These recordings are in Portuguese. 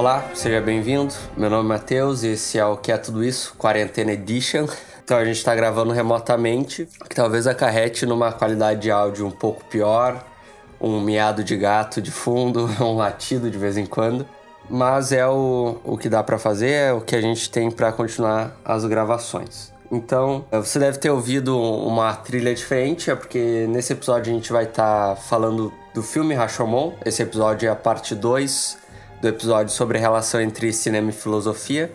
Olá, seja bem-vindo. Meu nome é Matheus e esse é o Que é Tudo Isso, Quarentena Edition. Então a gente está gravando remotamente, que talvez acarrete numa qualidade de áudio um pouco pior, um miado de gato de fundo, um latido de vez em quando. Mas é o, o que dá para fazer, é o que a gente tem para continuar as gravações. Então, você deve ter ouvido uma trilha diferente, é porque nesse episódio a gente vai estar tá falando do filme Rashomon. Esse episódio é a parte 2 do episódio sobre a relação entre cinema e filosofia.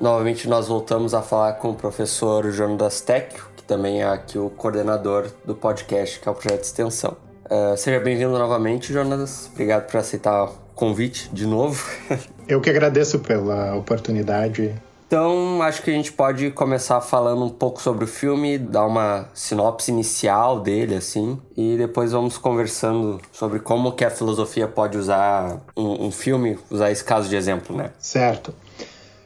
Novamente nós voltamos a falar com o professor Jonas Tecchio, que também é aqui o coordenador do podcast, que é o projeto de extensão. Uh, seja bem-vindo novamente, Jonas. Obrigado por aceitar o convite de novo. Eu que agradeço pela oportunidade. Então, acho que a gente pode começar falando um pouco sobre o filme, dar uma sinopse inicial dele, assim, e depois vamos conversando sobre como que a filosofia pode usar um, um filme, usar esse caso de exemplo, né? Certo.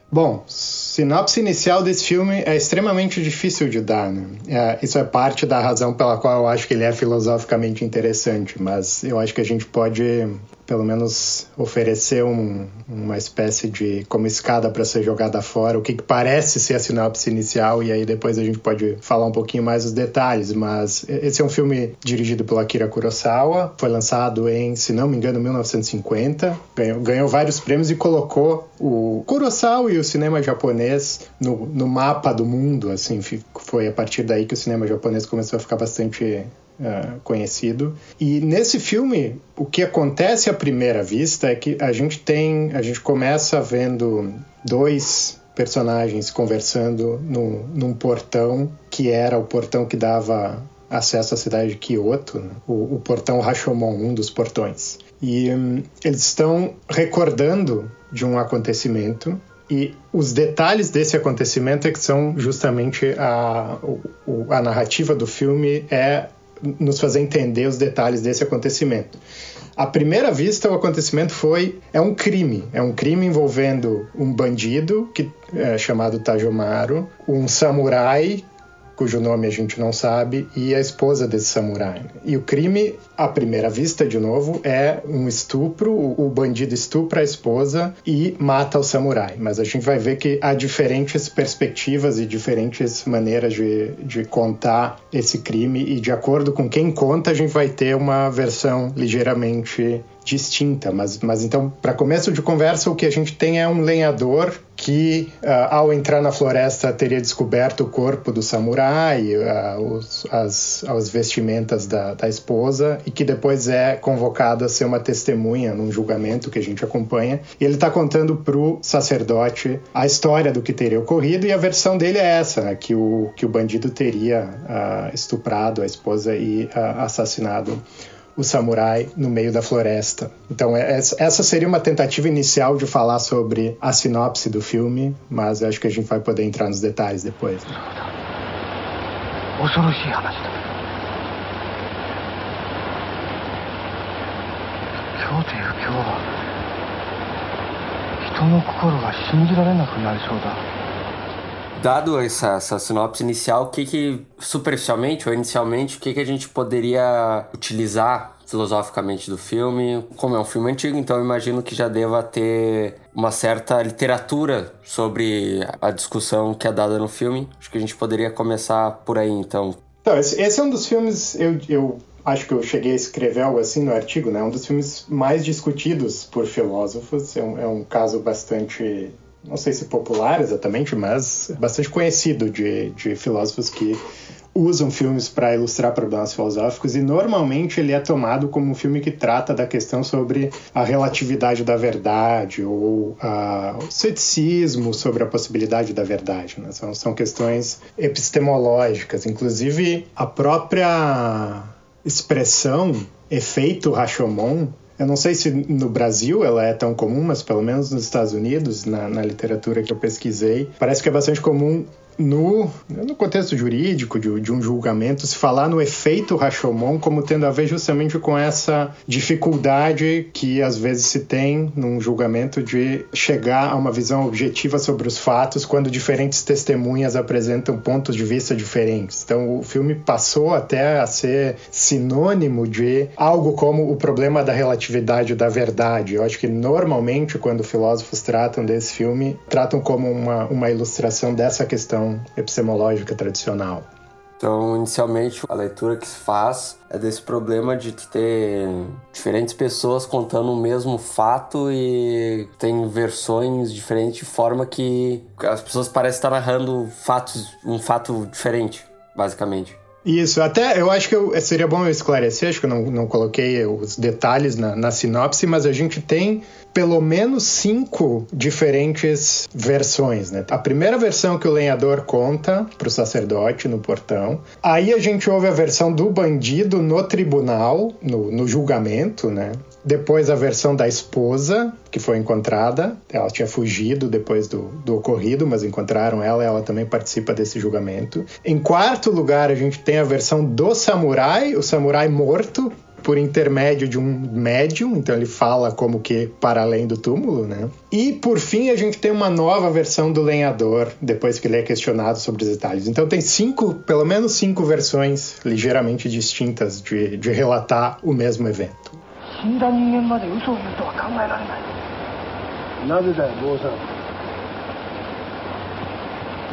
Bom, sinopse inicial desse filme é extremamente difícil de dar, né? É, isso é parte da razão pela qual eu acho que ele é filosoficamente interessante, mas eu acho que a gente pode pelo menos oferecer um, uma espécie de como escada para ser jogada fora, o que, que, parece ser a sinopse inicial, e aí depois a gente pode falar um pouquinho mais os detalhes. Mas esse é um filme dirigido pelo Akira Kurosawa, foi lançado em, se não me engano, 1950, ganhou, ganhou vários prêmios e colocou o Kurosawa e o cinema japonês no, no mapa do mundo. Assim, foi a partir daí que o cinema japonês começou a ficar bastante Uh, conhecido. E nesse filme, o que acontece à primeira vista é que a gente tem, a gente começa vendo dois personagens conversando no, num portão que era o portão que dava acesso à cidade de Kyoto, né? o, o, portão Rashomon, um dos portões. E um, eles estão recordando de um acontecimento e os detalhes desse acontecimento é que são justamente a, a narrativa do filme é nos fazer entender os detalhes desse acontecimento. À primeira vista, o acontecimento foi é um crime, é um crime envolvendo um bandido que é chamado Tajomaru, um samurai cujo nome a gente não sabe, e a esposa desse samurai. E o crime, à primeira vista, de novo, é um estupro. O bandido estupra a esposa e mata o samurai. Mas a gente vai ver que há diferentes perspectivas e diferentes maneiras de, de contar esse crime, e de acordo com quem conta, a gente vai ter uma versão ligeiramente distinta. Mas, mas então, para começo de conversa, o que a gente tem é um lenhador que, uh, ao entrar na floresta, teria descoberto o corpo do samurai, uh, os, as, as vestimentas da, da esposa, e que depois é convocado a ser uma testemunha num julgamento que a gente acompanha. E ele está contando para o sacerdote a história do que teria ocorrido, e a versão dele é essa, né, que, o, que o bandido teria uh, estuprado a esposa e assassinado o samurai no meio da floresta. Então, é, essa seria uma tentativa inicial de falar sobre a sinopse do filme, mas acho que a gente vai poder entrar nos detalhes depois. Né? Dado essa, essa sinopse inicial, o que, que superficialmente ou inicialmente, o que, que a gente poderia utilizar filosoficamente do filme? Como é um filme antigo, então eu imagino que já deva ter uma certa literatura sobre a discussão que é dada no filme. Acho que a gente poderia começar por aí, então. Então, esse, esse é um dos filmes, eu, eu acho que eu cheguei a escrever algo assim no artigo, né? Um dos filmes mais discutidos por filósofos. É um, é um caso bastante não sei se popular exatamente, mas bastante conhecido de, de filósofos que usam filmes para ilustrar problemas filosóficos e normalmente ele é tomado como um filme que trata da questão sobre a relatividade da verdade ou a, o ceticismo sobre a possibilidade da verdade. Né? São, são questões epistemológicas. Inclusive, a própria expressão efeito Rashomon eu não sei se no Brasil ela é tão comum, mas pelo menos nos Estados Unidos, na, na literatura que eu pesquisei, parece que é bastante comum no, no contexto jurídico de, de, um julgamento, se falar no efeito Rashomon como tendo a ver justamente com essa dificuldade que às vezes se tem num julgamento de chegar a uma visão objetiva sobre os fatos quando diferentes testemunhas apresentam pontos de vista diferentes. Então o filme passou até a ser sinônimo de algo como o problema da relatividade da verdade. Eu acho que normalmente quando filósofos tratam desse filme, tratam como uma, uma ilustração dessa questão epistemológica tradicional. Então, inicialmente, a leitura que se faz é desse problema de ter diferentes pessoas contando o mesmo fato e tem versões diferentes de forma que as pessoas parecem estar narrando fatos, um fato diferente, basicamente. Isso, até eu acho que eu, seria bom eu esclarecer, acho que eu não, não coloquei os detalhes na, na sinopse, mas a gente tem pelo menos cinco diferentes versões, né? A primeira versão que o lenhador conta para o sacerdote no portão. Aí a gente ouve a versão do bandido no tribunal, no, no julgamento, né? Depois a versão da esposa, que foi encontrada. Ela tinha fugido depois do, do ocorrido, mas encontraram ela e ela também participa desse julgamento. Em quarto lugar, a gente tem a versão do samurai, o samurai morto, por intermédio de um médium, então ele fala como que para além do túmulo, né? E por fim a gente tem uma nova versão do lenhador, depois que ele é questionado sobre os detalhes. Então tem cinco, pelo menos cinco versões ligeiramente distintas de, de relatar o mesmo evento. 死んだ人間まで嘘を言うとは考えられないなぜだよ坊さん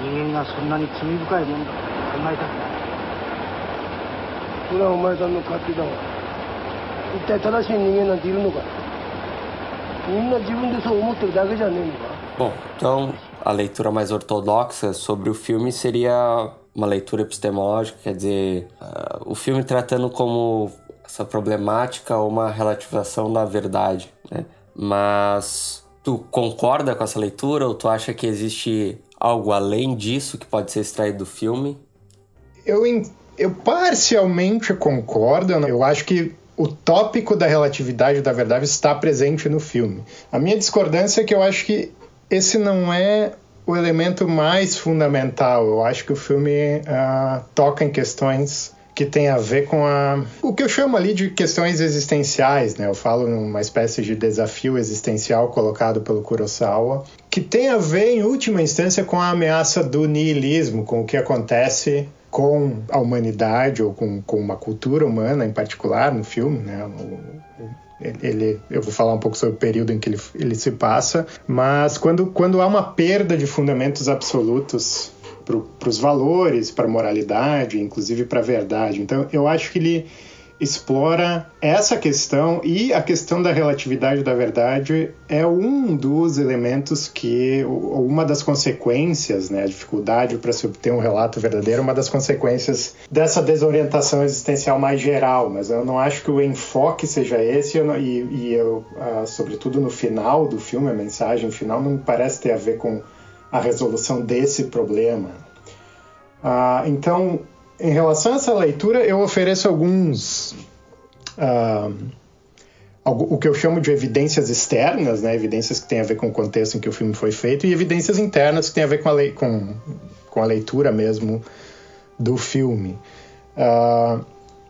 人間がそんなに罪深いもんだと考えたくないそれはお前さんの勝手だわ 一体正しい人間なんているのかみんな自分でそう思ってるだけじゃねえのか Bom, então a leitura mais ortodoxa sobre o filme seria uma leitura epistemológica, quer dizer, uh, o filme tratando como essa problemática uma relativização da verdade, né? Mas tu concorda com essa leitura ou tu acha que existe algo além disso que pode ser extraído do filme? Eu, eu parcialmente concordo. Eu acho que o tópico da relatividade da verdade está presente no filme. A minha discordância é que eu acho que esse não é o elemento mais fundamental. Eu acho que o filme uh, toca em questões que tem a ver com a o que eu chamo ali de questões existenciais, né? Eu falo numa espécie de desafio existencial colocado pelo Kurosawa, que tem a ver em última instância com a ameaça do niilismo, com o que acontece com a humanidade ou com, com uma cultura humana em particular no filme, né? ele, eu vou falar um pouco sobre o período em que ele, ele se passa, mas quando, quando há uma perda de fundamentos absolutos para os valores, para a moralidade, inclusive para a verdade. Então, eu acho que ele explora essa questão e a questão da relatividade da verdade é um dos elementos que, uma das consequências, né, a dificuldade para se obter um relato verdadeiro, uma das consequências dessa desorientação existencial mais geral, mas eu não acho que o enfoque seja esse eu não, e, e eu, sobretudo no final do filme, a mensagem final não me parece ter a ver com a resolução desse problema. Ah, então, em relação a essa leitura, eu ofereço alguns. Uh, o que eu chamo de evidências externas, né? evidências que têm a ver com o contexto em que o filme foi feito, e evidências internas que têm a ver com a, com, com a leitura mesmo do filme. Uh,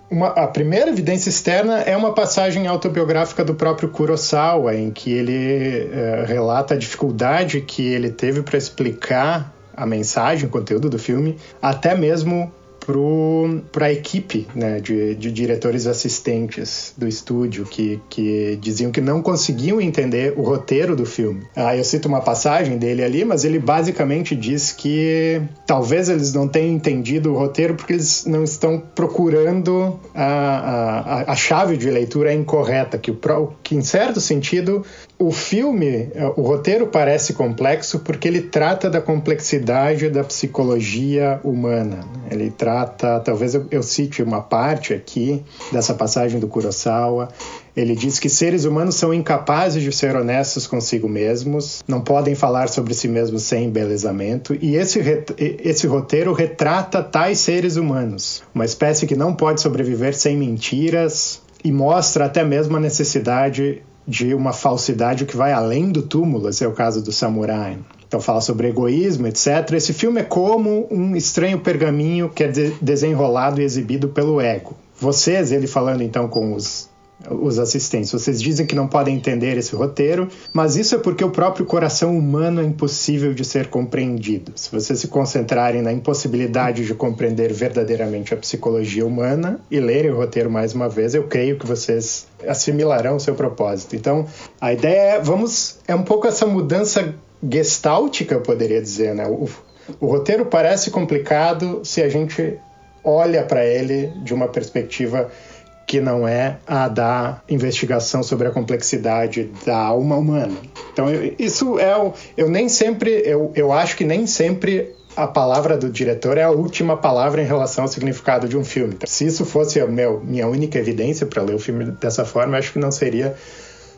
uma, a primeira evidência externa é uma passagem autobiográfica do próprio Kurosawa, em que ele uh, relata a dificuldade que ele teve para explicar a mensagem, o conteúdo do filme, até mesmo para a equipe né, de, de, diretores assistentes do estúdio que, que diziam que não conseguiam entender o roteiro do filme. Ah, eu cito uma passagem dele ali, mas ele basicamente diz que talvez eles não tenham entendido o roteiro porque eles não estão procurando a, a, a chave de leitura incorreta, que, o, que em certo sentido o filme, o roteiro parece complexo porque ele trata da complexidade da psicologia humana. Ele trata, talvez eu, eu, cite uma parte aqui dessa passagem do Kurosawa. Ele diz que seres humanos são incapazes de ser honestos consigo mesmos, não podem falar sobre si mesmos sem embelezamento, e esse, esse roteiro retrata tais seres humanos, uma espécie que não pode sobreviver sem mentiras, e mostra até mesmo a necessidade de uma falsidade que vai além do túmulo, esse é o caso do samurai. Então fala sobre egoísmo, etc. Esse filme é como um estranho pergaminho que é de desenrolado e exibido pelo ego. Vocês, ele falando então com os os assistentes. Vocês dizem que não podem entender esse roteiro, mas isso é porque o próprio coração humano é impossível de ser compreendido. Se vocês se concentrarem na impossibilidade de compreender verdadeiramente a psicologia humana e lerem o roteiro mais uma vez, eu creio que vocês assimilarão o seu propósito. Então, a ideia é, vamos, é um pouco essa mudança gestáltica, eu poderia dizer, né? O, o roteiro parece complicado se a gente olha para ele de uma perspectiva que não é a da investigação sobre a complexidade da alma humana. Então, eu, isso é o, eu nem sempre, eu, eu acho que nem sempre a palavra do diretor é a última palavra em relação ao significado de um filme. Se isso fosse a minha única evidência para ler o filme dessa forma, acho que não seria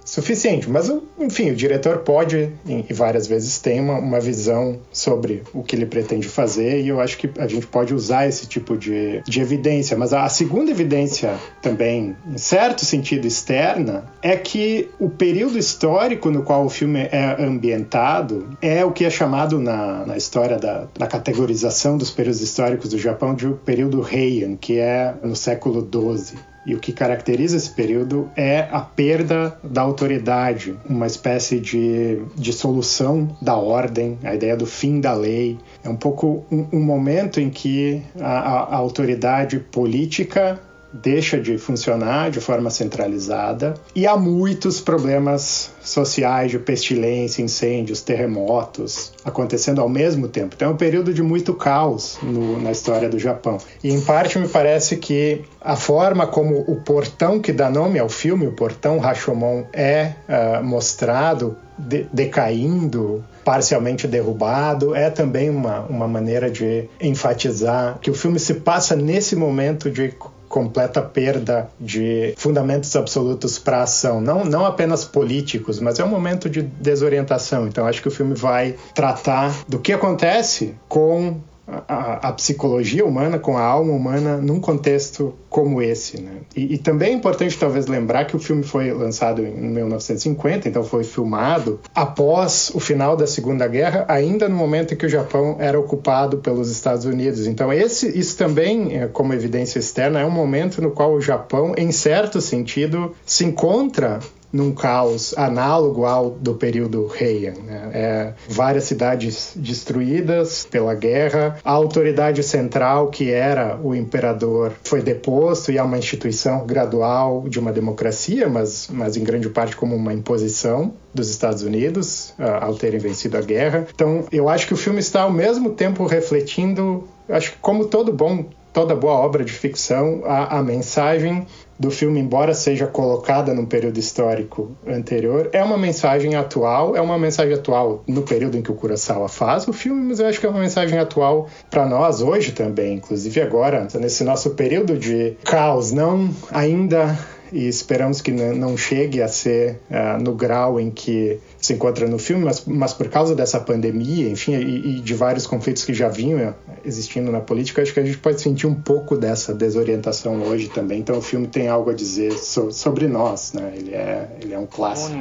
suficiente. Mas, enfim, o diretor pode, e várias vezes tem, uma, uma visão sobre o que ele pretende fazer, e eu acho que a gente pode usar esse tipo de, de evidência. Mas a, a segunda evidência, também, em certo sentido externa, é que o período histórico no qual o filme é ambientado é o que é chamado na, na história da, categorização dos períodos históricos do Japão de o período Heian, que é no século XII. E o que caracteriza esse período é a perda da autoridade, uma espécie de dissolução da ordem, a ideia do fim da lei. É um pouco um, um momento em que a, a, a autoridade política deixa de funcionar de forma centralizada e há muitos problemas sociais de pestilência, incêndios, terremotos acontecendo ao mesmo tempo. Então é um período de muito caos no, na história do Japão. E em parte me parece que a forma como o portão que dá nome ao filme, o portão Rashomon, é uh, mostrado de, decaindo, parcialmente derrubado, é também uma, uma maneira de enfatizar que o filme se passa nesse momento de completa perda de fundamentos absolutos para a ação, não, não apenas políticos, mas é um momento de desorientação. Então acho que o filme vai tratar do que acontece com a, a, psicologia humana, com a alma humana num contexto como esse. Né? E, e, também é importante talvez lembrar que o filme foi lançado em 1950, então foi filmado após o final da Segunda Guerra, ainda no momento em que o Japão era ocupado pelos Estados Unidos. Então esse, isso também, é, como evidência externa, é um momento no qual o Japão, em certo sentido, se encontra num caos análogo ao do período Heian. Né? É, várias cidades destruídas pela guerra, a autoridade central, que era o imperador, foi deposto e é uma instituição gradual de uma democracia, mas, mas em grande parte como uma imposição dos Estados Unidos uh, ao terem vencido a guerra. Então, eu acho que o filme está ao mesmo tempo refletindo, acho que como todo bom toda boa obra de ficção, a, a mensagem do filme, embora seja colocada num período histórico anterior, é uma mensagem atual, é uma mensagem atual no período em que o Kurosawa faz o filme, mas eu acho que é uma mensagem atual para nós hoje também, inclusive agora, nesse nosso período de caos, não ainda e esperamos que não chegue a ser uh, no grau em que se encontra no filme, mas, mas por causa dessa pandemia, enfim, e, e, de vários conflitos que já vinham existindo na política, acho que a gente pode sentir um pouco dessa desorientação hoje também. Então o filme tem algo a dizer so, sobre nós, né? Ele é, ele é um clássico.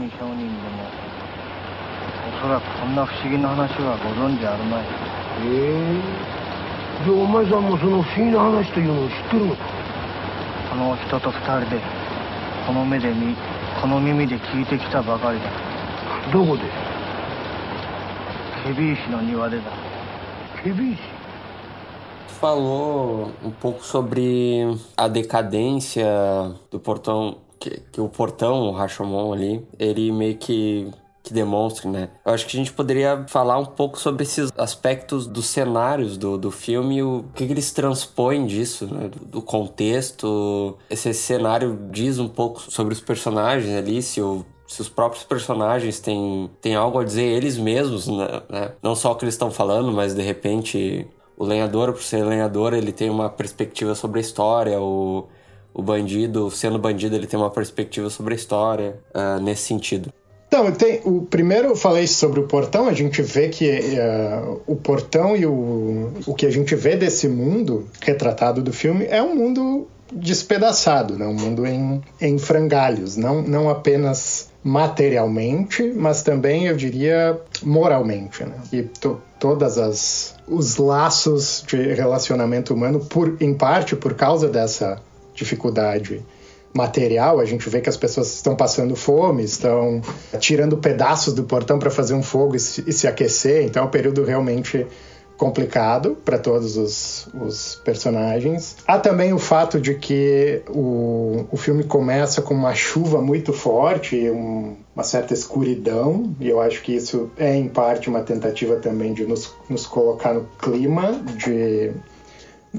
おそらくそんな不思議な話はご存知あるまい。ええー、じゃあお前さんもその不思議な話というのを知ってるのかこの人と二人で この目で見この耳で聞いてきたばかりだどこでケビ石の庭でだケビ石 falou um pouco sobre a decadência do portão que, que o portão, o Rashomon ali, ele meio que que demonstre, né? Eu acho que a gente poderia falar um pouco sobre esses aspectos dos cenários do, do filme o que, que eles transpõem disso, né? Do, do, contexto. Esse cenário diz um pouco sobre os personagens ali, se o se os próprios personagens têm, têm algo a dizer eles mesmos, né? né? Não só o que eles estão falando, mas de repente o lenhador, por ser lenhador, ele tem uma perspectiva sobre a história, o, o bandido, sendo bandido, ele tem uma perspectiva sobre a história, uh, nesse sentido. Então, tem, o primeiro eu falei sobre o portão, a gente vê que uh, o portão e o, o que a gente vê desse mundo retratado do filme é um mundo despedaçado, né? um mundo em, em frangalhos, não, não apenas materialmente, mas também, eu diria, moralmente. Né? E to, todas as os laços de relacionamento humano, por, em parte por causa dessa dificuldade material, a gente vê que as pessoas estão passando fome, estão tirando pedaços do portão para fazer um fogo e se, e se aquecer, então é um período realmente complicado para todos os, os, personagens. Há também o fato de que o, o filme começa com uma chuva muito forte, um, uma certa escuridão, e eu acho que isso é em parte uma tentativa também de nos, nos colocar no clima de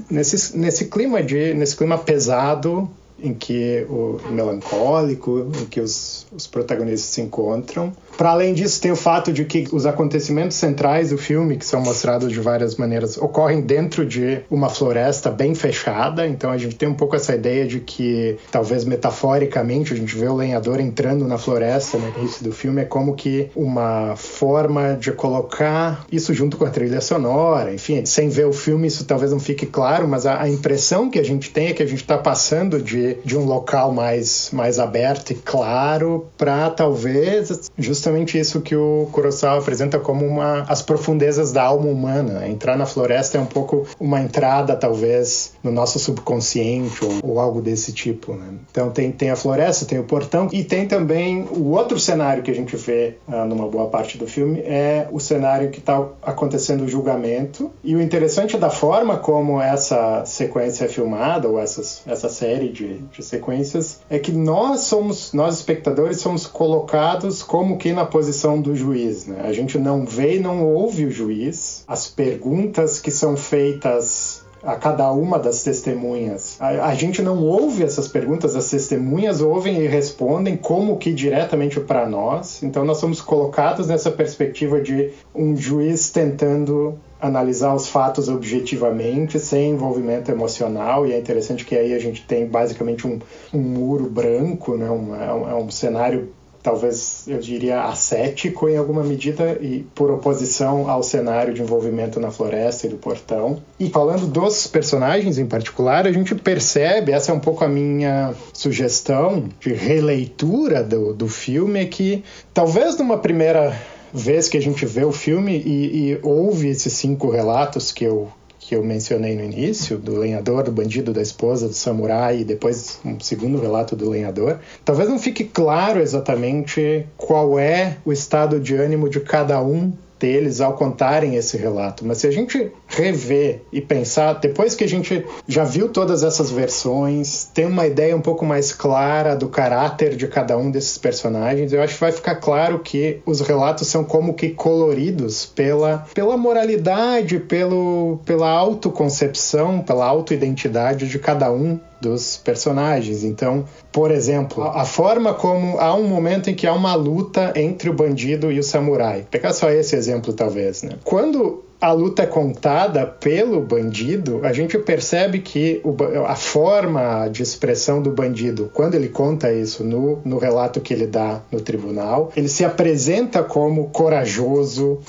nesse, nesse clima de nesse clima pesado em que o melancólico, em que os, os protagonistas se encontram. Para além disso, tem o fato de que os acontecimentos centrais do filme, que são mostrados de várias maneiras, ocorrem dentro de uma floresta bem fechada. Então a gente tem um pouco essa ideia de que, talvez metaforicamente, a gente vê o lenhador entrando na floresta no início do filme, é como que uma forma de colocar isso junto com a trilha sonora. Enfim, sem ver o filme, isso talvez não fique claro, mas a, a impressão que a gente tem é que a gente está passando de, de um local mais, mais aberto e claro para talvez justamente justamente isso que o Kurosawa apresenta como uma, as profundezas da alma humana. Entrar na floresta é um pouco uma entrada, talvez, no nosso subconsciente ou, ou algo desse tipo. Né? Então tem, tem a floresta, tem o portão e tem também o outro cenário que a gente vê ah, numa boa parte do filme é o cenário que está acontecendo o julgamento. E o interessante da forma como essa sequência é filmada, ou essas, essa série de, de sequências, é que nós somos, nós espectadores, somos colocados como que na posição do juiz. Né? A gente não vê e não ouve o juiz. As perguntas que são feitas a cada uma das testemunhas. A, a, gente não ouve essas perguntas, as testemunhas ouvem e respondem como que diretamente para nós. Então nós somos colocados nessa perspectiva de um juiz tentando analisar os fatos objetivamente, sem envolvimento emocional, e é interessante que aí a gente tem basicamente um, um muro branco, né? um, é, um, é um cenário talvez eu diria ascético em alguma medida e por oposição ao cenário de envolvimento na floresta e do portão. E falando dos personagens em particular, a gente percebe, essa é um pouco a minha sugestão de releitura do, do filme, é que talvez numa primeira vez que a gente vê o filme e, e ouve esses cinco relatos que eu que eu mencionei no início, do lenhador, do bandido, da esposa, do samurai, e depois um segundo relato do lenhador, talvez não fique claro exatamente qual é o estado de ânimo de cada um deles ao contarem esse relato. Mas se a gente rever e pensar, depois que a gente já viu todas essas versões, tem uma ideia um pouco mais clara do caráter de cada um desses personagens, eu acho que vai ficar claro que os relatos são como que coloridos pela, pela moralidade, pelo, pela autoconcepção, pela autoidentidade de cada um dos personagens. Então, por exemplo, a forma como há um momento em que há uma luta entre o bandido e o samurai. Pegar só esse exemplo, talvez. Né? Quando a luta é contada pelo bandido, a gente percebe que o, a forma de expressão do bandido, quando ele conta isso no, no relato que ele dá no tribunal, ele se apresenta como corajoso,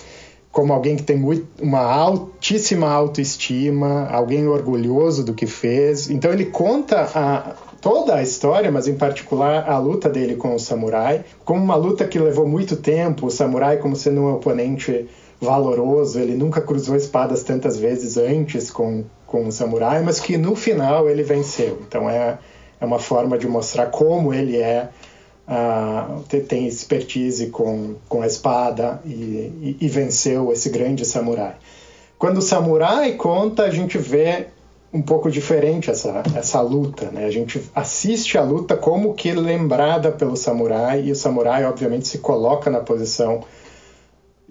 como alguém que tem muito, uma altíssima autoestima, alguém orgulhoso do que fez. Então ele conta a, toda a história, mas em particular a luta dele com o samurai, como uma luta que levou muito tempo, o samurai como sendo um oponente valoroso, ele nunca cruzou espadas tantas vezes antes com, com o samurai, mas que no final ele venceu. Então é, é uma forma de mostrar como ele é uh, tem expertise com, com a espada e, e, e, venceu esse grande samurai. Quando o samurai conta, a gente vê um pouco diferente essa, essa luta, né? A gente assiste a luta como que lembrada pelo samurai e o samurai, obviamente, se coloca na posição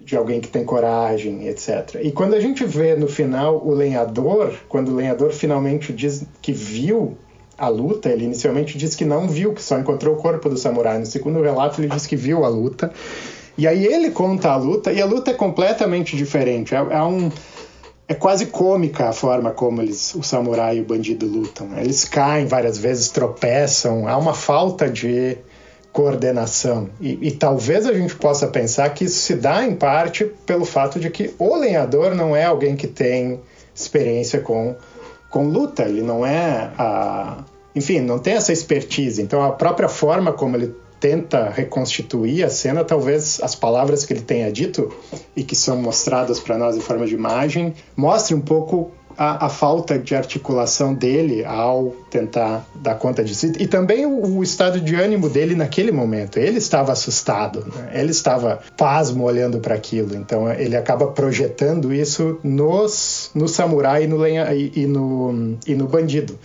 de alguém que tem coragem, etc. E quando a gente vê no final o lenhador, quando o lenhador finalmente diz que viu a luta, ele inicialmente diz que não viu, que só encontrou o corpo do samurai. No segundo relato, ele diz que viu a luta. E aí ele conta a luta, e a luta é completamente diferente. É, é um. É quase cômica a forma como eles, o samurai e o bandido lutam. Eles caem várias vezes, tropeçam, há uma falta de coordenação. E, e, talvez a gente possa pensar que isso se dá em parte pelo fato de que o lenhador não é alguém que tem experiência com com luta, ele não é a, enfim, não tem essa expertise. Então, a própria forma como ele tenta reconstituir a cena, talvez as palavras que ele tenha dito e que são mostradas para nós em forma de imagem, mostre um pouco a, a, falta de articulação dele ao tentar dar conta disso. E também o, o estado de ânimo dele naquele momento. Ele estava assustado, né? ele estava pasmo olhando para aquilo. Então ele acaba projetando isso nos, no samurai e no, lenha, e, e no, e no bandido.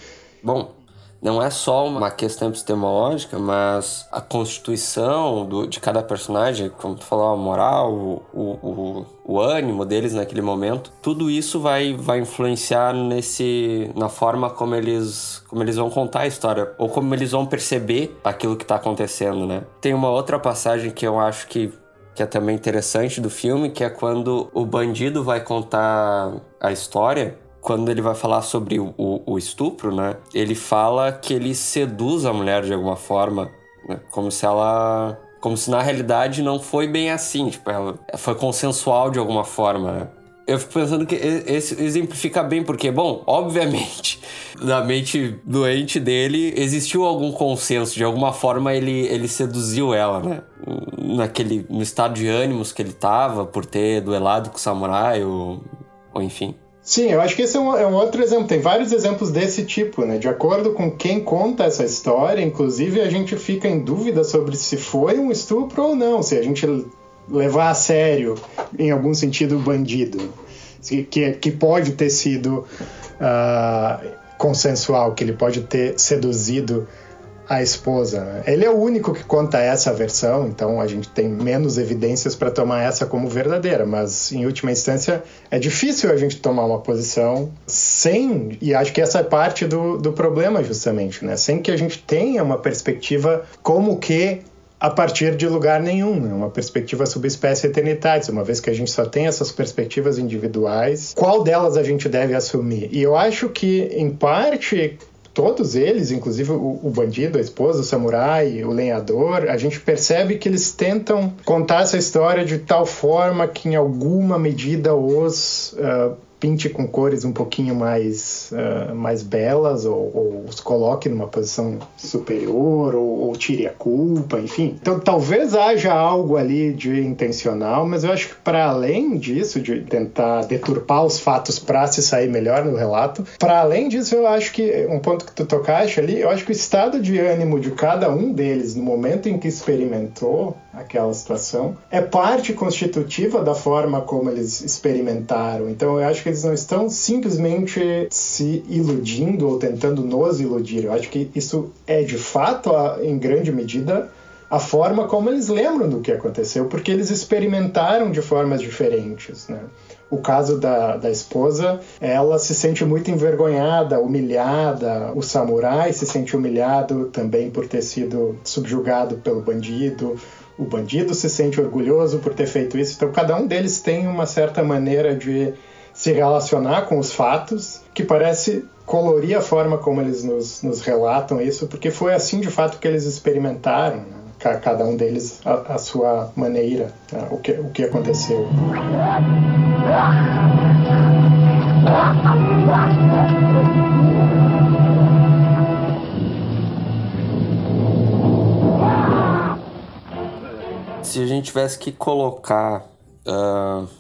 Bom, não é só uma questão epistemológica, mas a constituição do, de cada personagem, como tu falou, a moral, o, o, o, ânimo deles naquele momento, tudo isso vai, vai influenciar nesse na forma como eles, como eles vão contar a história, ou como eles vão perceber aquilo que está acontecendo, né? Tem uma outra passagem que eu acho que que é também interessante do filme, que é quando o bandido vai contar a história quando ele vai falar sobre o, o, estupro, né? Ele fala que ele seduz a mulher de alguma forma, né? como se ela. Como se na realidade não foi bem assim, tipo, ela foi consensual de alguma forma, né? Eu fico pensando que esse exemplifica bem, porque, bom, obviamente, na mente doente dele existiu algum consenso, de alguma forma ele, ele seduziu ela, né? Naquele, no estado de ânimos que ele tava, por ter duelado com o samurai, ou, ou enfim. Sim, eu acho que esse é um, é um, outro exemplo. Tem vários exemplos desse tipo, né? De acordo com quem conta essa história, inclusive a gente fica em dúvida sobre se foi um estupro ou não, se a gente levar a sério, em algum sentido, bandido. Que, que pode ter sido uh, consensual, que ele pode ter seduzido a esposa. Né? Ele é o único que conta essa versão, então a gente tem menos evidências para tomar essa como verdadeira, mas em última instância é difícil a gente tomar uma posição sem, e acho que essa é parte do, do problema justamente, né? sem que a gente tenha uma perspectiva como que a partir de lugar nenhum, né? uma perspectiva subespécie eternidades, uma vez que a gente só tem essas perspectivas individuais, qual delas a gente deve assumir? E eu acho que, em parte, todos eles, inclusive o, o, bandido, a esposa, o samurai, o lenhador, a gente percebe que eles tentam contar essa história de tal forma que, em alguma medida, os uh, pinte com cores um pouquinho mais, uh, mais belas ou, ou, os coloque numa posição superior ou, ou, tire a culpa, enfim. Então talvez haja algo ali de intencional, mas eu acho que para além disso, de tentar deturpar os fatos para se sair melhor no relato, para além disso eu acho que um ponto que tu tocaste ali, eu acho que o estado de ânimo de cada um deles no momento em que experimentou aquela situação é parte constitutiva da forma como eles experimentaram. Então eu acho que eles não estão simplesmente se iludindo ou tentando nos iludir. Eu acho que isso é de fato, em grande medida, a forma como eles lembram do que aconteceu, porque eles experimentaram de formas diferentes. Né? O caso da, da esposa, ela se sente muito envergonhada, humilhada. O samurai se sente humilhado também por ter sido subjugado pelo bandido. O bandido se sente orgulhoso por ter feito isso. Então, cada um deles tem uma certa maneira de se relacionar com os fatos, que parece colorir a forma como eles nos, nos relatam isso, porque foi assim de fato que eles experimentaram, né? cada um deles a, a sua maneira, né? o, que, o que aconteceu. Se a gente tivesse que colocar uh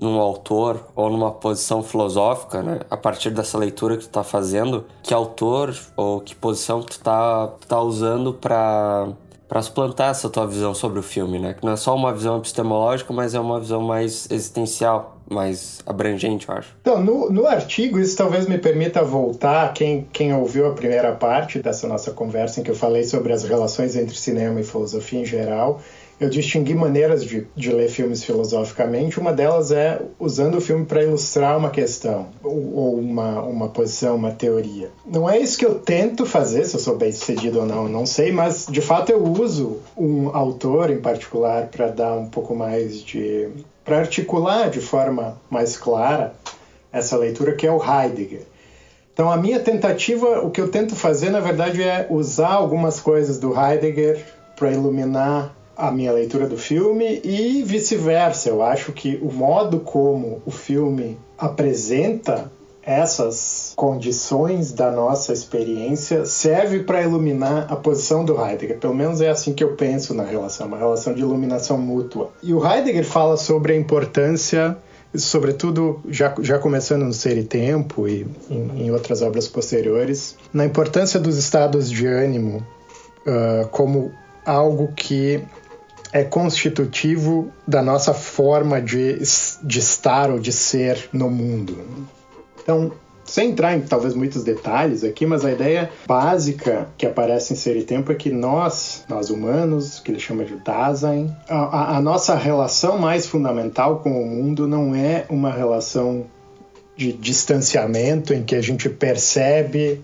num autor ou numa posição filosófica, né? A partir dessa leitura que tu tá fazendo, que autor ou que posição que tu tá, tá usando para para suplantar essa tua visão sobre o filme, né? Que não é só uma visão epistemológica, mas é uma visão mais existencial, mais abrangente, eu acho. Então, no, no artigo, isso talvez me permita voltar, quem, quem ouviu a primeira parte dessa nossa conversa, em que eu falei sobre as relações entre cinema e filosofia em geral, eu distingui maneiras de, de ler filmes filosoficamente. Uma delas é usando o filme para ilustrar uma questão, ou uma, uma posição, uma teoria. Não é isso que eu tento fazer, se eu sou bem sucedido ou não, não sei, mas de fato eu uso um autor em particular para dar um pouco mais de. para articular de forma mais clara essa leitura, que é o Heidegger. Então, a minha tentativa, o que eu tento fazer, na verdade, é usar algumas coisas do Heidegger para iluminar a minha leitura do filme e vice-versa. Eu acho que o modo como o filme apresenta essas condições da nossa experiência serve para iluminar a posição do Heidegger. Pelo menos é assim que eu penso na relação, uma relação de iluminação mútua. E o Heidegger fala sobre a importância sobretudo já, já começando no Ser e Tempo e em, em outras obras posteriores, na importância dos estados de ânimo uh, como algo que é constitutivo da nossa forma de, de estar ou de ser no mundo. Então, sem entrar em talvez muitos detalhes aqui, mas a ideia básica que aparece em Ser e Tempo é que nós, nós humanos, que ele chama de Dasein, a, a nossa relação mais fundamental com o mundo não é uma relação de distanciamento em que a gente percebe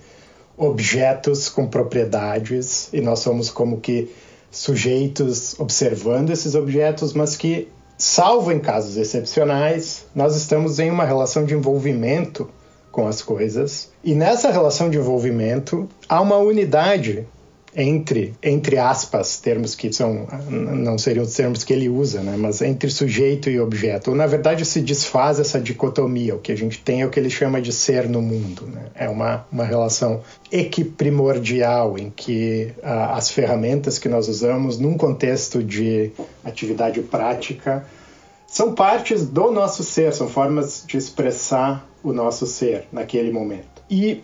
objetos com propriedades e nós somos como que sujeitos observando esses objetos, mas que, salvo em casos excepcionais, nós estamos em uma relação de envolvimento com as coisas. E nessa relação de envolvimento há uma unidade entre, entre aspas, termos que são não seriam os termos que ele usa, né? mas entre sujeito e objeto. Ou, na verdade, se desfaz essa dicotomia. O que a gente tem é o que ele chama de ser no mundo. Né? É uma, uma relação equiprimordial em que ah, as ferramentas que nós usamos num contexto de atividade prática são partes do nosso ser, são formas de expressar o nosso ser naquele momento. E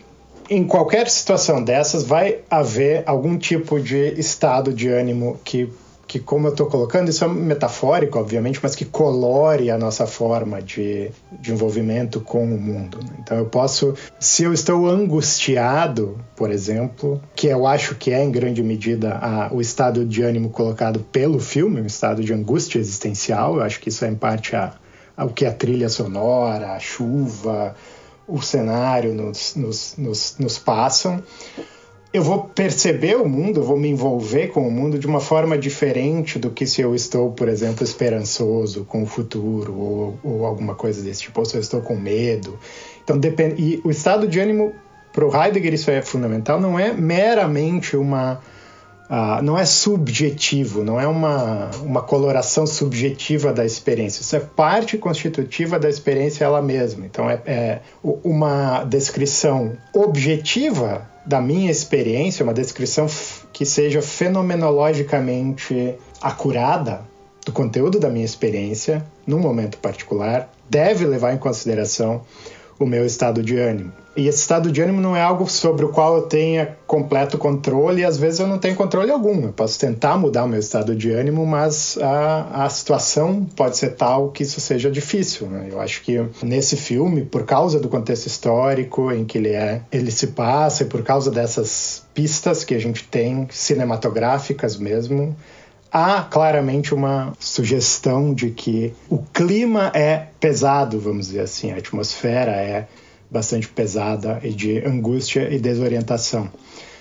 em qualquer situação dessas vai haver algum tipo de estado de ânimo que que como eu estou colocando, isso é metafórico, obviamente, mas que colore a nossa forma de, de envolvimento com o mundo. Né? Então eu posso, se eu estou angustiado, por exemplo, que eu acho que é em grande medida a, o estado de ânimo colocado pelo filme, um estado de angústia existencial, eu acho que isso é em parte a, a, o que a trilha sonora, a chuva, o cenário nos, nos, nos, nos passam eu vou perceber o mundo, eu vou me envolver com o mundo de uma forma diferente do que se eu estou, por exemplo, esperançoso com o futuro ou, ou alguma coisa desse tipo, ou se eu estou com medo. Então, depende. E o estado de ânimo, para o Heidegger, isso é fundamental, não é meramente uma. Uh, não é subjetivo, não é uma, uma coloração subjetiva da experiência. Isso é parte constitutiva da experiência ela mesma. Então, é, é uma descrição objetiva da minha experiência, uma descrição que seja fenomenologicamente acurada do conteúdo da minha experiência, num momento particular, deve levar em consideração o meu estado de ânimo. E esse estado de ânimo não é algo sobre o qual eu tenha completo controle, e às vezes eu não tenho controle algum. Eu posso tentar mudar o meu estado de ânimo, mas a, a situação pode ser tal que isso seja difícil. Né? Eu acho que nesse filme, por causa do contexto histórico em que ele é, ele se passa, e por causa dessas pistas que a gente tem, cinematográficas mesmo, há claramente uma sugestão de que o clima é pesado, vamos dizer assim, a atmosfera é bastante pesada e de angústia e desorientação.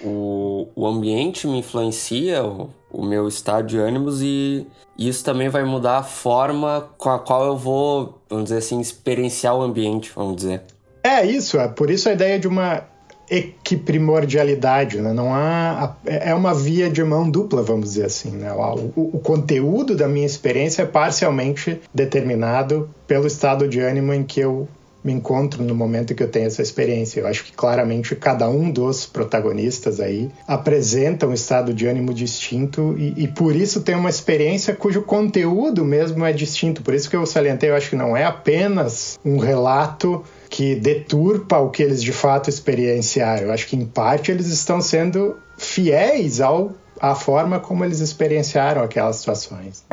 O, o ambiente me influencia, o, o meu estado de ânimos e isso também vai mudar a forma com a qual eu vou, vamos dizer assim, experienciar o ambiente, vamos dizer. É isso, é por isso a ideia de uma equiprimordialidade, né? não há é, é uma via de mão dupla, vamos dizer assim. Né? O, o, o, conteúdo da minha experiência é parcialmente determinado pelo estado de ânimo em que eu me encontro no momento que eu tenho essa experiência. Eu acho que claramente cada um dos protagonistas aí apresenta um estado de ânimo distinto e, e, por isso tem uma experiência cujo conteúdo mesmo é distinto. Por isso que eu salientei, eu acho que não é apenas um relato que deturpa o que eles de fato experienciaram. Eu acho que em parte eles estão sendo fiéis ao à forma como eles experienciaram aquelas situações.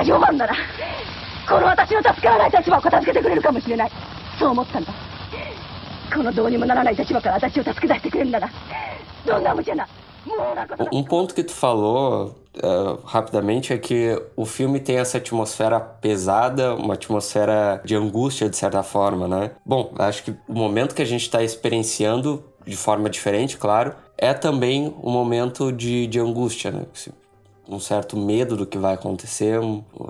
作業マンならこの私の助からない立場を片付けてくれるかもしれないそう思ったんだこのどうにもならない立場から私を助け出してくれるんならどんな無茶な Um ponto que tu falou uh, rapidamente é que o filme tem essa atmosfera pesada, uma atmosfera de angústia, de certa forma, né? Bom, acho que o momento que a gente está experienciando, de forma diferente, claro, é também um momento de, de angústia, né? Um certo medo do que vai acontecer,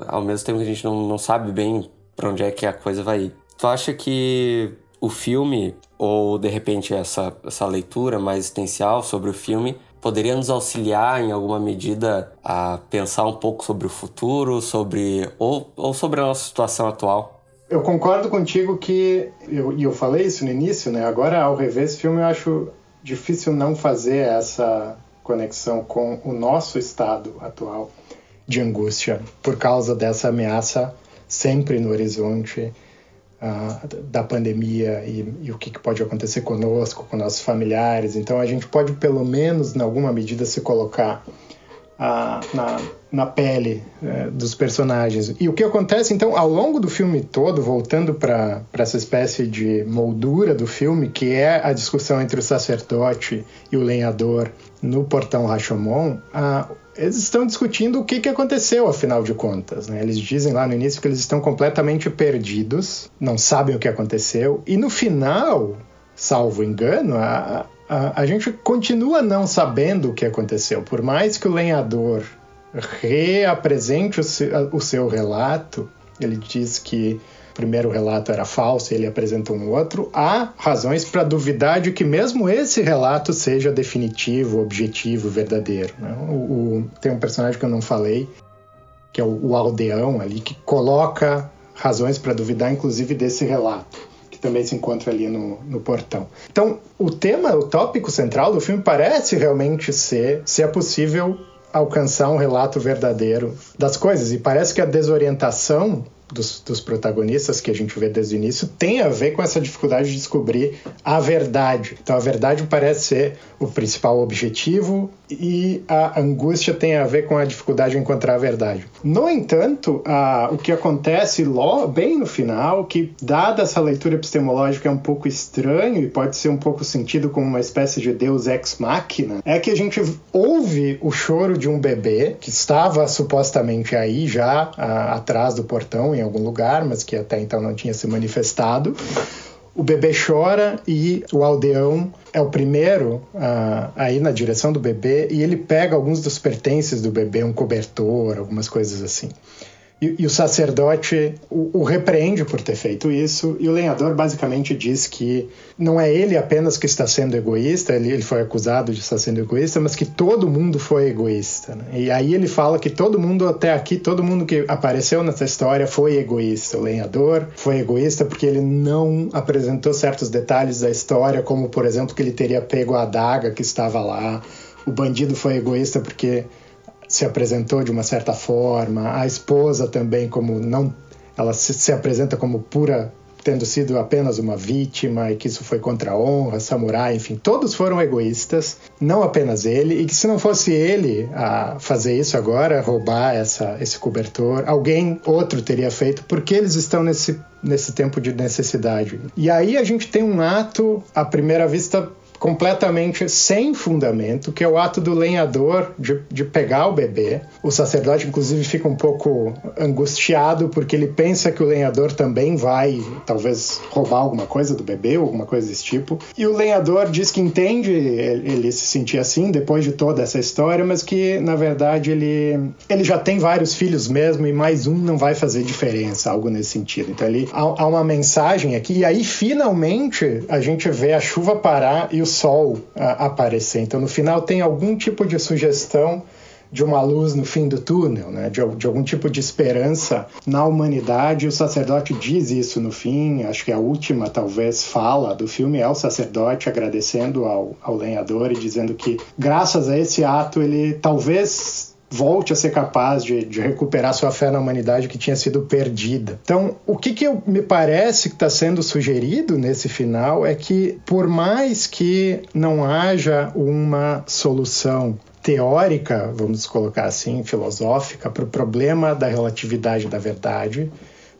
ao mesmo tempo que a gente não, não sabe bem para onde é que a coisa vai ir. Tu acha que o filme, ou de repente essa, essa leitura mais existencial sobre o filme, poderia nos auxiliar em alguma medida a pensar um pouco sobre o futuro, sobre ou, ou sobre a nossa situação atual? Eu concordo contigo que, e eu, eu falei isso no início, né? Agora, ao rever esse filme, eu acho difícil não fazer essa conexão com o nosso estado atual de angústia por causa dessa ameaça sempre no horizonte uh, da pandemia e, e o que, que, pode acontecer conosco, com nossos familiares. Então a gente pode pelo menos, em alguma medida, se colocar uh, na, na pele uh, dos personagens. E o que acontece, então, ao longo do filme todo, voltando para essa espécie de moldura do filme, que é a discussão entre o sacerdote e o lenhador no portão Rashomon, uh, eles estão discutindo o que, que aconteceu, afinal de contas. Né? Eles dizem lá no início que eles estão completamente perdidos, não sabem o que aconteceu, e no final, salvo engano, a, a, a gente continua não sabendo o que aconteceu. Por mais que o lenhador reapresente o seu, o seu relato, ele diz que o primeiro relato era falso, ele apresenta um outro, há razões para duvidar de que mesmo esse relato seja definitivo, objetivo, verdadeiro. Né? O, o, tem um personagem que eu não falei, que é o, o aldeão ali, que coloca razões para duvidar, inclusive, desse relato também se encontra ali no, no portão. Então, o tema, o tópico central do filme parece realmente ser se é possível alcançar um relato verdadeiro das coisas. E parece que a desorientação dos, dos, protagonistas que a gente vê desde o início tem a ver com essa dificuldade de descobrir a verdade. Então, a verdade parece ser o principal objetivo e a angústia tem a ver com a dificuldade de encontrar a verdade. No entanto, o que acontece logo, bem no final, que dada essa leitura epistemológica é um pouco estranho e pode ser um pouco sentido como uma espécie de Deus ex machina, é que a gente ouve o choro de um bebê que estava supostamente aí já atrás do portão em algum lugar, mas que até então não tinha se manifestado o bebê chora e o aldeão é o primeiro a, a, ir na direção do bebê e ele pega alguns dos pertences do bebê, um cobertor, algumas coisas assim. E, e o sacerdote o, o, repreende por ter feito isso, e o lenhador basicamente diz que não é ele apenas que está sendo egoísta, ele, ele foi acusado de estar sendo egoísta, mas que todo mundo foi egoísta. Né? E aí ele fala que todo mundo até aqui, todo mundo que apareceu nessa história foi egoísta. O lenhador foi egoísta porque ele não apresentou certos detalhes da história, como por exemplo que ele teria pego a adaga que estava lá. O bandido foi egoísta porque se apresentou de uma certa forma, a esposa também como não ela se, se, apresenta como pura tendo sido apenas uma vítima e que isso foi contra a honra, samurai, enfim, todos foram egoístas, não apenas ele, e que se não fosse ele a fazer isso agora, roubar essa, esse cobertor, alguém outro teria feito, porque eles estão nesse, nesse tempo de necessidade. E aí a gente tem um ato, à primeira vista, completamente sem fundamento, que é o ato do lenhador de, de pegar o bebê. O sacerdote, inclusive, fica um pouco angustiado porque ele pensa que o lenhador também vai, talvez, roubar alguma coisa do bebê ou alguma coisa desse tipo. E o lenhador diz que entende ele se sentir assim depois de toda essa história, mas que, na verdade, ele, ele já tem vários filhos mesmo e mais um não vai fazer diferença, algo nesse sentido. Então, ele, há, há uma mensagem aqui, e aí, finalmente, a gente vê a chuva parar e o sol a, aparecer. Então, no final, tem algum tipo de sugestão de uma luz no fim do túnel, né? de, de, algum tipo de esperança na humanidade. O sacerdote diz isso no fim. Acho que a última, talvez, fala do filme é o sacerdote agradecendo ao, ao lenhador e dizendo que, graças a esse ato, ele talvez volte a ser capaz de, de, recuperar sua fé na humanidade que tinha sido perdida. Então, o que, que eu, me parece que está sendo sugerido nesse final é que, por mais que não haja uma solução teórica, vamos colocar assim, filosófica, para o problema da relatividade da verdade,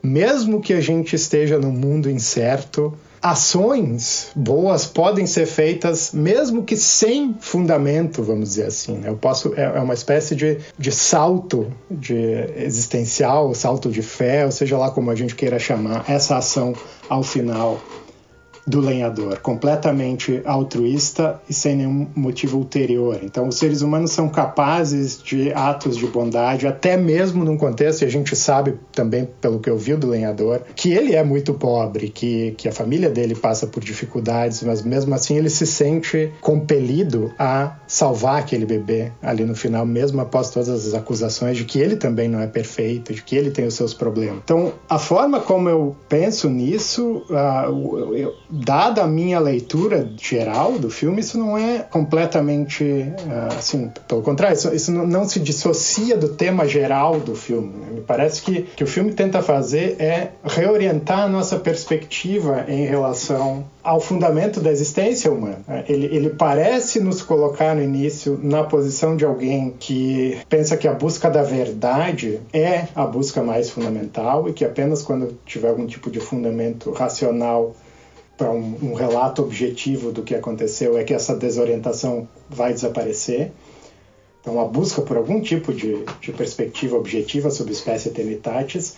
mesmo que a gente esteja num mundo incerto, ações boas podem ser feitas mesmo que sem fundamento, vamos dizer assim. Né? Eu posso é, é uma espécie de, de salto de existencial, salto de fé, ou seja lá como a gente queira chamar essa ação ao final do lenhador, completamente altruísta e sem nenhum motivo ulterior. Então, os seres humanos são capazes de atos de bondade, até mesmo num contexto, e a gente sabe também, pelo que eu vi do lenhador, que ele é muito pobre, que, que a família dele passa por dificuldades, mas mesmo assim ele se sente compelido a salvar aquele bebê ali no final, mesmo após todas as acusações de que ele também não é perfeito, de que ele tem os seus problemas. Então, a forma como eu penso nisso, uh, eu, dada a minha leitura geral do filme, isso não é completamente uh, assim, pelo contrário, isso, isso não, se dissocia do tema geral do filme. Né? Me parece que que o filme tenta fazer é reorientar a nossa perspectiva em relação ao fundamento da existência humana. Ele, ele parece nos colocar no início na posição de alguém que pensa que a busca da verdade é a busca mais fundamental e que apenas quando tiver algum tipo de fundamento racional para um, um relato objetivo do que aconteceu é que essa desorientação vai desaparecer. Então, a busca por algum tipo de, de perspectiva objetiva sobre espécie Eternitatis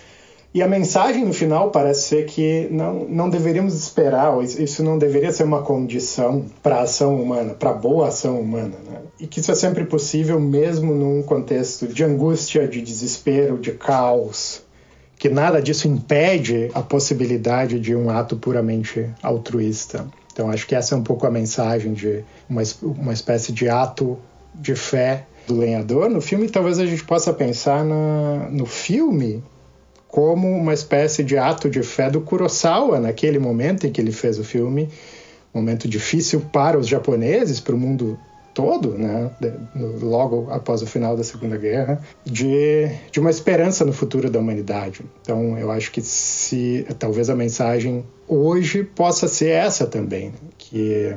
e a mensagem no final parece ser que não, não deveríamos esperar, isso não deveria ser uma condição para a ação humana, para a boa ação humana. Né? E que isso é sempre possível, mesmo num contexto de angústia, de desespero, de caos. Que nada disso impede a possibilidade de um ato puramente altruísta. Então, acho que essa é um pouco a mensagem de uma, uma espécie de ato de fé do lenhador no filme. Talvez a gente possa pensar na, no filme como uma espécie de ato de fé do Kurosawa naquele momento em que ele fez o filme, momento difícil para os japoneses, para o mundo todo, né, logo após o final da Segunda Guerra, de, de uma esperança no futuro da humanidade. Então, eu acho que se talvez a mensagem hoje possa ser essa também, que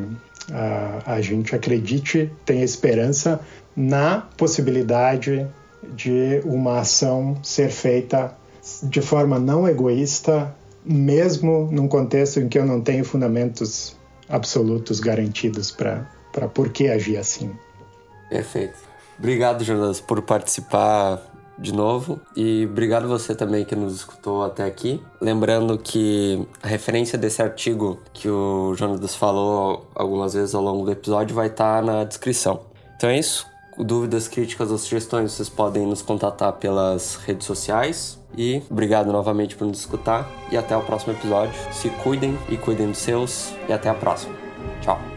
a, a gente acredite, tenha esperança na possibilidade de uma ação ser feita de forma não egoísta, mesmo num contexto em que eu não tenho fundamentos absolutos garantidos para por que agir assim. Perfeito. Obrigado, Jonas, por participar de novo e obrigado você também que nos escutou até aqui. Lembrando que a referência desse artigo que o Jonas falou algumas vezes ao longo do episódio vai estar na descrição. Então é isso. Dúvidas, críticas ou sugestões, vocês podem nos contatar pelas redes sociais. E obrigado novamente por nos escutar. E até o próximo episódio. Se cuidem e cuidem dos seus. E até a próxima. Tchau.